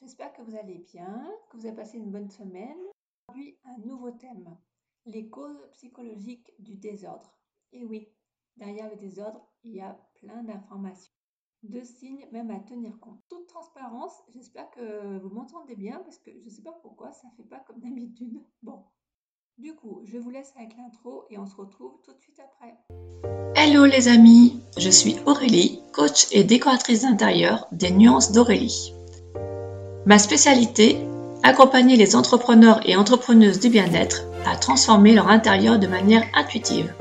j'espère que vous allez bien, que vous avez passé une bonne semaine. Aujourd'hui, un nouveau thème, les causes psychologiques du désordre. Et oui, derrière le désordre, il y a plein d'informations, de signes même à tenir compte. Toute transparence, j'espère que vous m'entendez bien parce que je ne sais pas pourquoi, ça ne fait pas comme d'habitude. Bon, du coup, je vous laisse avec l'intro et on se retrouve tout de suite après. Hello les amis, je suis Aurélie, coach et décoratrice d'intérieur des Nuances d'Aurélie. Ma spécialité, accompagner les entrepreneurs et entrepreneuses du bien-être à transformer leur intérieur de manière intuitive.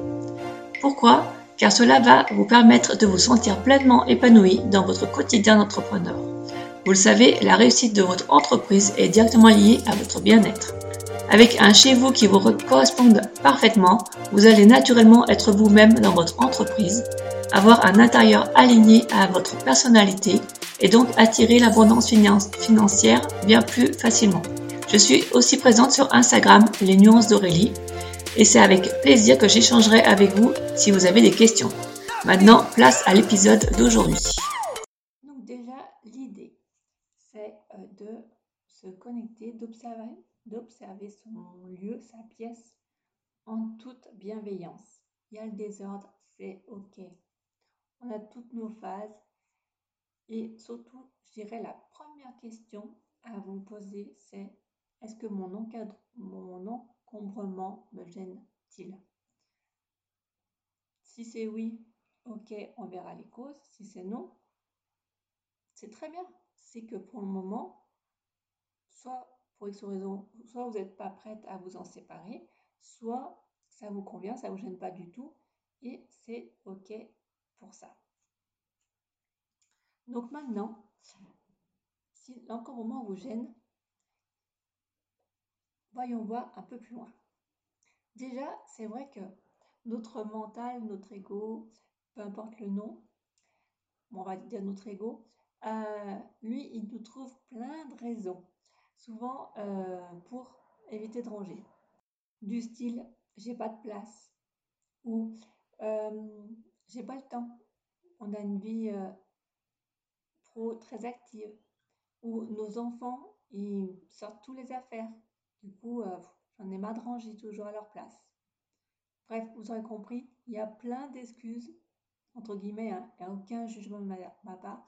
Pourquoi? Car cela va vous permettre de vous sentir pleinement épanoui dans votre quotidien d'entrepreneur. Vous le savez, la réussite de votre entreprise est directement liée à votre bien-être. Avec un chez vous qui vous corresponde parfaitement, vous allez naturellement être vous-même dans votre entreprise, avoir un intérieur aligné à votre personnalité et donc attirer l'abondance financière bien plus facilement. Je suis aussi présente sur Instagram, les nuances d'Aurélie, et c'est avec plaisir que j'échangerai avec vous si vous avez des questions. Maintenant, place à l'épisode d'aujourd'hui. Donc déjà, l'idée, c'est euh, de se connecter, d'observer d'observer son lieu, sa pièce en toute bienveillance. Il y a le désordre, c'est OK. On a toutes nos phases et surtout, je dirais la première question à vous poser, c'est est-ce que mon, encadre, mon encombrement me gêne-t-il? Si c'est oui, ok, on verra les causes. Si c'est non, c'est très bien. C'est que pour le moment, soit pour X raison, soit vous n'êtes pas prête à vous en séparer, soit ça vous convient, ça ne vous gêne pas du tout, et c'est OK pour ça. Donc maintenant, si l'encombrement vous gêne, voyons voir un peu plus loin. Déjà, c'est vrai que notre mental, notre ego, peu importe le nom, on va dire notre ego, euh, lui, il nous trouve plein de raisons souvent euh, pour éviter de ranger. Du style j'ai pas de place ou euh, j'ai pas le temps. On a une vie euh, très active ou nos enfants ils sortent tous les affaires. Du coup, j'en ai marre de ranger toujours à leur place. Bref, vous aurez compris, il y a plein d'excuses, entre guillemets, hein. a aucun jugement de ma part,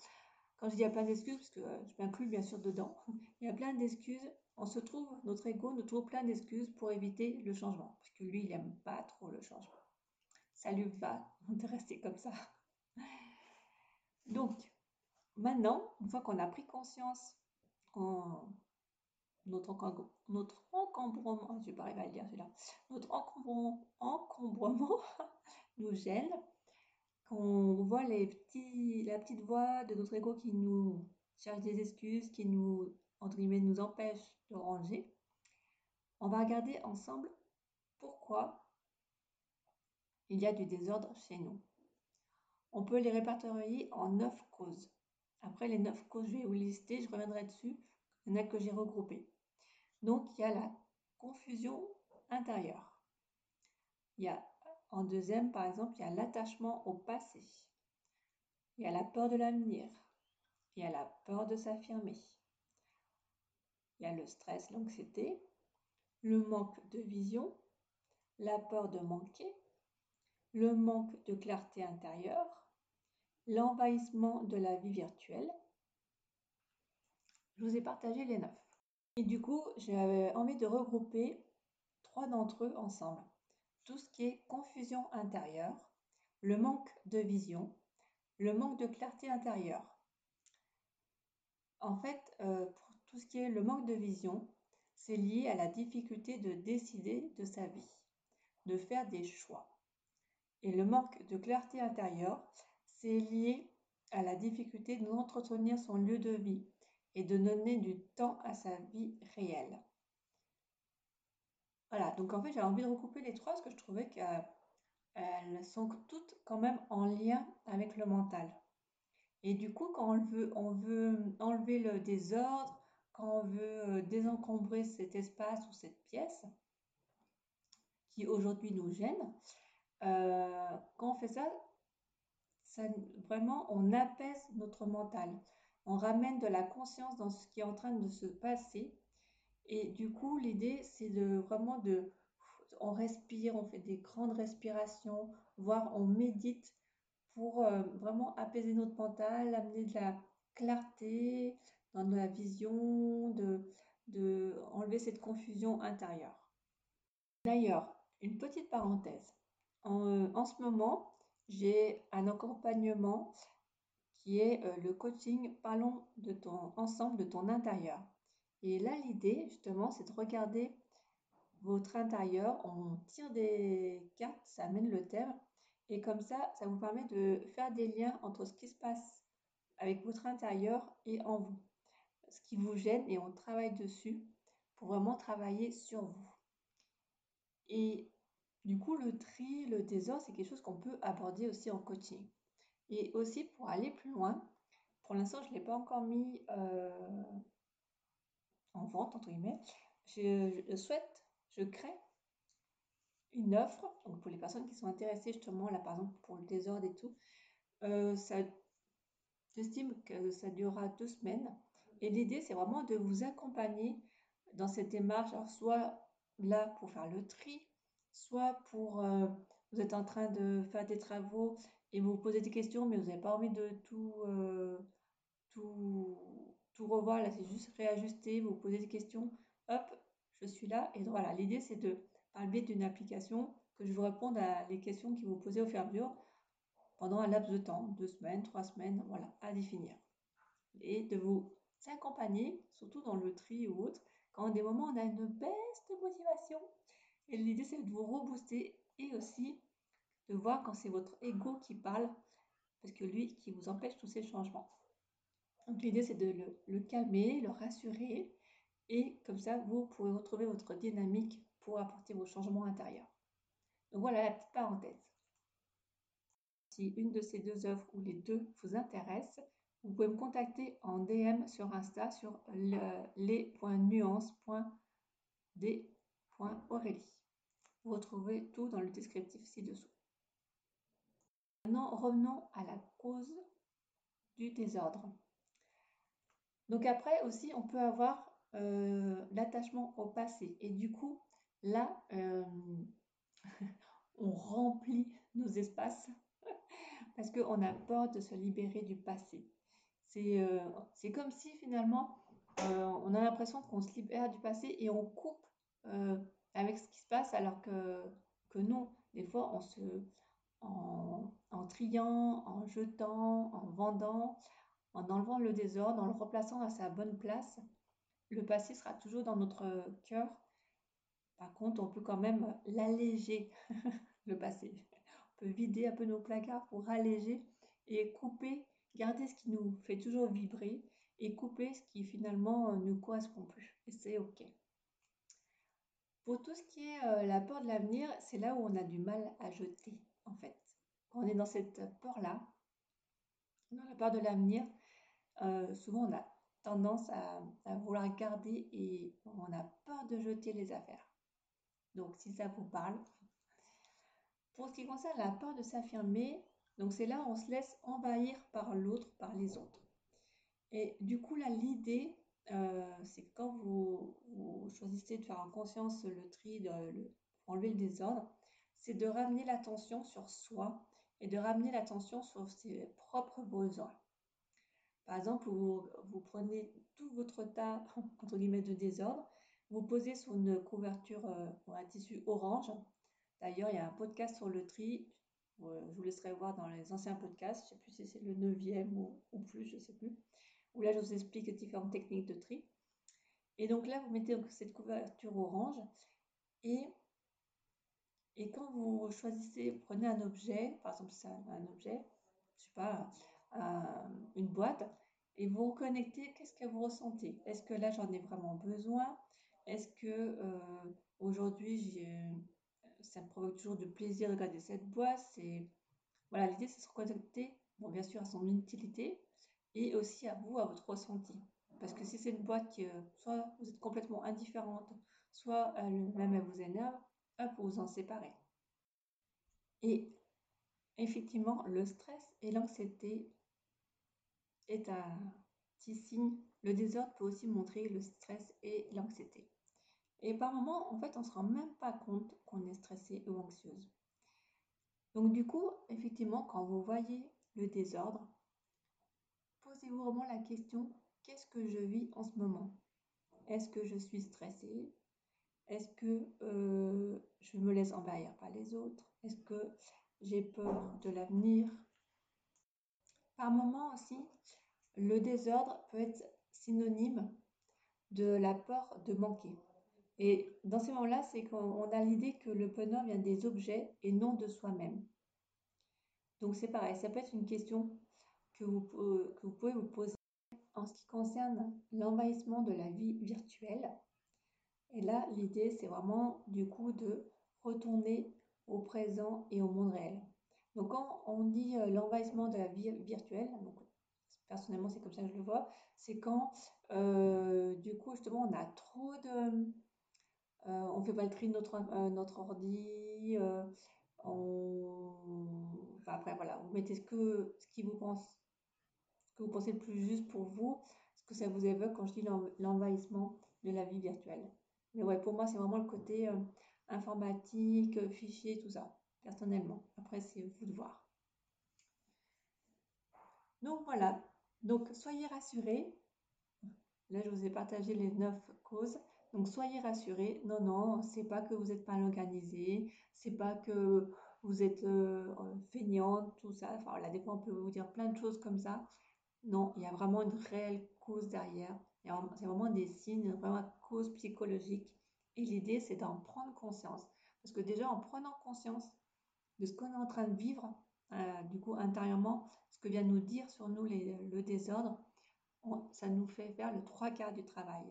quand je dis il y a plein d'excuses, parce que euh, je m'inclus bien sûr dedans, il y a plein d'excuses. On se trouve, notre ego nous trouve plein d'excuses pour éviter le changement, parce que lui, il n'aime pas trop le changement. Ça lui va de rester comme ça. Donc, maintenant, une fois qu'on a pris conscience notre, notre encombrement, je pas à dire celui-là, notre encombrement nous gêne, qu'on voit la petite voix de notre ego qui nous cherche des excuses, qui nous, entre guillemets, nous empêche de ranger, on va regarder ensemble pourquoi il y a du désordre chez nous. On peut les répertorier en neuf causes. Après les neuf causes, je vais vous lister, je reviendrai dessus. Il y en a que j'ai regroupées. Donc, il y a la confusion intérieure. Il y a en deuxième, par exemple, il y a l'attachement au passé. Il y a la peur de l'avenir. Il y a la peur de s'affirmer. Il y a le stress, l'anxiété, le manque de vision, la peur de manquer, le manque de clarté intérieure, l'envahissement de la vie virtuelle. Je vous ai partagé les neuf. Et du coup, j'avais envie de regrouper trois d'entre eux ensemble tout ce qui est confusion intérieure, le manque de vision, le manque de clarté intérieure. En fait, euh, pour tout ce qui est le manque de vision, c'est lié à la difficulté de décider de sa vie, de faire des choix. Et le manque de clarté intérieure, c'est lié à la difficulté d'entretenir son lieu de vie et de donner du temps à sa vie réelle. Voilà, donc en fait, j'ai envie de recouper les trois parce que je trouvais qu'elles sont toutes quand même en lien avec le mental. Et du coup, quand on veut, on veut enlever le désordre, quand on veut euh, désencombrer cet espace ou cette pièce qui aujourd'hui nous gêne, euh, quand on fait ça, vraiment, on apaise notre mental. on ramène de la conscience dans ce qui est en train de se passer. Et du coup, l'idée, c'est de vraiment de, on respire, on fait des grandes respirations, voire on médite pour euh, vraiment apaiser notre mental, amener de la clarté dans la vision, de, de enlever cette confusion intérieure. D'ailleurs, une petite parenthèse. En, en ce moment, j'ai un accompagnement qui est euh, le coaching Parlons de ton ensemble de ton intérieur. Et là, l'idée, justement, c'est de regarder votre intérieur. On tire des cartes, ça amène le thème. Et comme ça, ça vous permet de faire des liens entre ce qui se passe avec votre intérieur et en vous. Ce qui vous gêne et on travaille dessus pour vraiment travailler sur vous. Et du coup, le tri, le désordre, c'est quelque chose qu'on peut aborder aussi en coaching. Et aussi pour aller plus loin, pour l'instant, je ne l'ai pas encore mis euh, en vente, entre guillemets. Je, souhaite, je crée une offre, pour les personnes qui sont intéressées justement, là par exemple pour le désordre et tout, euh, j'estime que ça durera deux semaines. Et l'idée, c'est vraiment de vous accompagner dans cette démarche, alors soit là pour faire le tri, soit pour euh, vous êtes en train de faire des travaux et vous posez des questions, mais vous n'avez pas envie de tout, euh, tout, tout revoir. Là, c'est juste réajuster, vous posez des questions. Hop, je suis là. Et voilà, l'idée, c'est de, par le biais d'une application, que je vous réponde à les questions qui vous posez au fur et à mesure pendant un laps de temps, deux semaines, trois semaines, voilà, à définir. Et de vous accompagner, surtout dans le tri ou autre, quand des moments on a une baisse de motivation. Et l'idée, c'est de vous rebooster et aussi de voir quand c'est votre ego qui parle, parce que lui qui vous empêche tous ces changements. Donc l'idée c'est de le, le, calmer, le rassurer, et comme ça vous pourrez retrouver votre dynamique pour apporter vos changements intérieurs. Donc voilà la petite parenthèse. Si une de ces deux offres ou les deux vous intéressent, vous pouvez me contacter en DM sur Insta sur les.nuance.d.aurélie. Vous retrouvez tout dans le descriptif ci-dessous. Maintenant, revenons à la cause du désordre. Donc après aussi, on peut avoir euh, l'attachement au passé. Et du coup, là, euh, on remplit nos espaces parce qu'on a peur de se libérer du passé. C'est euh, comme si finalement, on a l'impression qu'on se libère du passé et on coupe euh, avec ce qui se passe alors que, que. Des fois, en, en triant, en jetant, en vendant, en enlevant le désordre, en le replaçant à sa bonne place, le passé sera toujours dans notre cœur. Par contre, on peut quand même l'alléger, le passé. On peut vider un peu nos placards pour alléger et couper, garder ce qui nous fait toujours vibrer et couper ce qui finalement ne correspond plus. Et c'est OK. Pour tout ce qui est euh, la peur de l'avenir, c'est là où on a du mal à jeter, en fait. On est dans cette peur-là, dans la peur de l'avenir, euh, souvent on a tendance à, à, vouloir garder et on a peur de jeter les affaires. Donc si ça vous parle. Pour ce qui concerne la peur de s'affirmer, donc c'est là où on se laisse envahir par l'autre, par les autres. Et du coup là l'idée, euh, c'est quand vous, choisissez de faire en conscience le tri, de, le, enlever le désordre, c'est de ramener l'attention sur soi et de ramener l'attention sur ses propres besoins. Par exemple, vous, vous, prenez tout votre tas, entre guillemets, de désordre, vous posez sur une couverture euh, ou un tissu orange. D'ailleurs, il y a un podcast sur le tri. Euh, je vous laisserai voir dans les anciens podcasts. Je ne sais plus si c'est le neuvième ou, ou plus, je ne sais plus. Où là, je vous explique différentes techniques de tri. Et donc là, vous mettez cette couverture orange et quand vous choisissez, prenez un objet, par exemple c'est un, objet, je sais pas, un, une boîte, et vous reconnectez, qu'est-ce que vous ressentez? Est-ce que là j'en ai vraiment besoin? Est-ce que euh, aujourd'hui ça me provoque toujours du plaisir de regarder cette boîte? Voilà, l'idée c'est de se reconnecter, bon bien sûr à son utilité et aussi à vous, à votre ressenti. Parce que si c'est une boîte qui, soit vous êtes complètement indifférente, soit elle, même elle vous énerve, hop, vous en séparez. Et effectivement, le stress et l'anxiété est un, petits signes. Le désordre peut aussi montrer le stress et l'anxiété. Et par moments, en fait, on ne se rend même pas compte qu'on est stressé ou anxieuse. Donc du coup, effectivement, quand vous voyez le désordre, posez-vous vraiment la question, qu'est-ce que je vis en ce moment? Est-ce que je suis stressée? Est-ce que euh, je me laisse envahir par les autres? Est-ce que j'ai peur de l'avenir? Par moments aussi, le désordre peut être synonyme de la peur de manquer. Et dans ces moments-là, c'est qu'on a l'idée que le bonheur vient des objets et non de soi-même. Donc c'est pareil, ça peut être une question que vous, pouvez vous poser en ce qui concerne l'envahissement de la vie virtuelle. Et là, l'idée, c'est vraiment du coup de retourner au présent et au monde réel. Donc quand on dit euh, l'envahissement de la vie virtuelle, donc personnellement c'est comme ça que je le vois, c'est quand euh, du coup justement on a trop de on euh, on fait pas le tri de notre, euh, notre ordi. Euh, après, voilà, vous mettez ce, que, ce qui vous pense, que vous pensez le plus juste pour vous, ce que ça vous évoque quand je dis l'envahissement de la vie virtuelle. Mais ouais, pour moi, c'est vraiment le côté informatique, fichier, tout ça, personnellement. Après, c'est vous de voir. Donc voilà, donc soyez rassurés. Là, je vous ai partagé les neuf causes. Donc soyez rassurés, non, non, c'est pas que vous n'êtes pas organisé, c'est pas que vous êtes euh, feignante, tout ça. Enfin là, des fois, on peut vous dire plein de choses comme ça. Non, il y a vraiment une réelle cause derrière. C'est vraiment des signes, vraiment une cause psychologique. Et l'idée, c'est d'en prendre conscience. Parce que déjà, en prenant conscience de ce qu'on est en train de vivre, euh, du coup, intérieurement, ce que vient nous dire sur nous le désordre, ça nous fait faire le trois quarts du travail.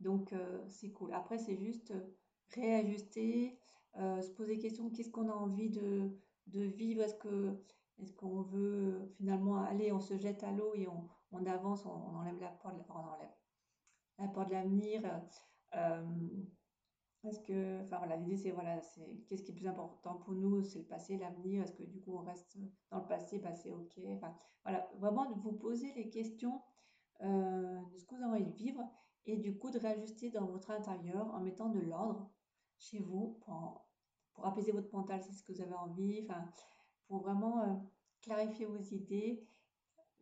Donc, euh, c'est cool. Après, c'est juste euh, réajuster, se poser des questions, qu'est-ce qu'on a envie de, vivre? Est-ce que est-ce qu'on veut finalement aller, on se jette à l'eau et on, avance, on, enlève la porte, de l'avenir Est-ce que, enfin voilà, l'idée c'est voilà, c'est qu'est-ce qui est plus important pour nous, c'est le passé, l'avenir. Est-ce que du coup on reste dans le passé, bah c'est ok. Enfin voilà, vraiment de vous poser les questions de ce que vous avez envie de vivre et du coup de réajuster dans votre intérieur en mettant de l'ordre chez vous pour, apaiser votre mental, c'est ce que vous avez envie, enfin, pour vraiment euh, clarifier vos idées,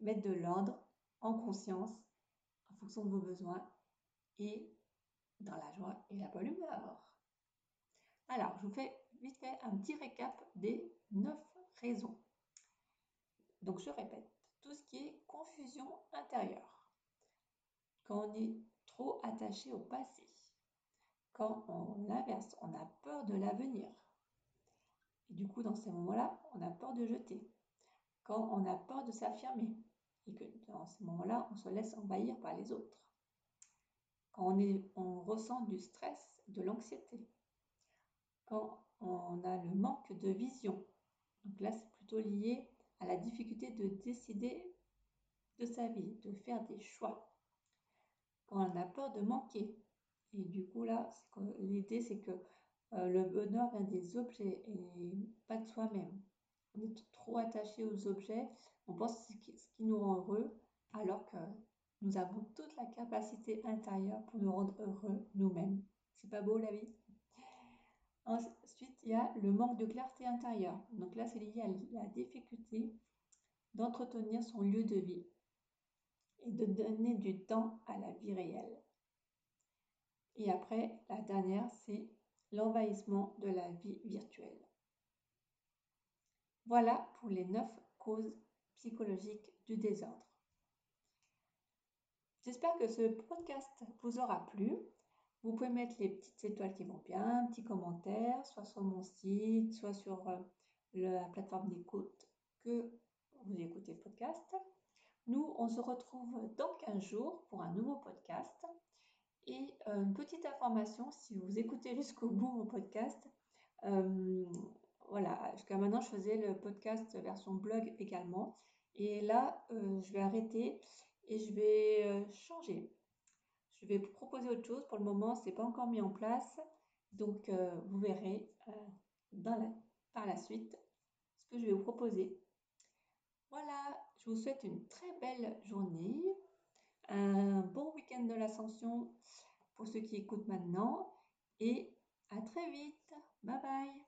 mettre de l'ordre en conscience en fonction de vos besoins et dans la joie et la bonne humeur. Alors, je vous fais vite fait un petit récap des neuf raisons. Donc, je répète, tout ce qui est confusion intérieure. Quand on est trop attaché au passé. Quand on l'inverse, on a peur de l'avenir. Et du coup, dans ces moments-là, on a peur de jeter. Quand on a peur de s'affirmer. Et que dans ces moments-là, on se laisse envahir par les autres. Quand on, on ressent du stress, de l'anxiété. Quand on a le manque de vision. Donc là, c'est plutôt lié à la difficulté de décider de sa vie, de faire des choix quand on a peur de manquer. Et du coup, là, l'idée, c'est que euh, le bonheur vient des objets et pas de soi-même. On est trop attaché aux objets, on pense ce qui, ce qui nous rend heureux, alors que nous avons toute la capacité intérieure pour nous rendre heureux nous-mêmes. C'est pas beau la vie? Ensuite, il y a le manque de clarté intérieure. Donc là, c'est lié à la difficulté d'entretenir son lieu de vie et de donner du temps à la vie réelle. Et après, la dernière, c'est l'envahissement de la vie virtuelle. Voilà pour les neuf causes psychologiques du désordre. J'espère que ce podcast vous aura plu. Vous pouvez mettre les petites étoiles qui vont bien, un petit commentaire, soit sur mon site, soit sur euh, la plateforme d'écoute que vous écoutez le podcast. Nous, on se retrouve dans 15 jours pour un nouveau podcast. Et euh, une petite information, si vous écoutez jusqu'au bout mon podcast, euh, voilà, jusqu'à maintenant, je faisais le podcast version blog également. Et là, euh, je vais arrêter et je vais changer. Je vais vous proposer autre chose. Pour le moment, ce n'est pas encore mis en place. Donc, vous verrez par la suite ce que je vais vous proposer. Voilà, je vous souhaite une très belle journée. Un bon week-end de l'ascension pour ceux qui écoutent maintenant et à très vite. Bye bye.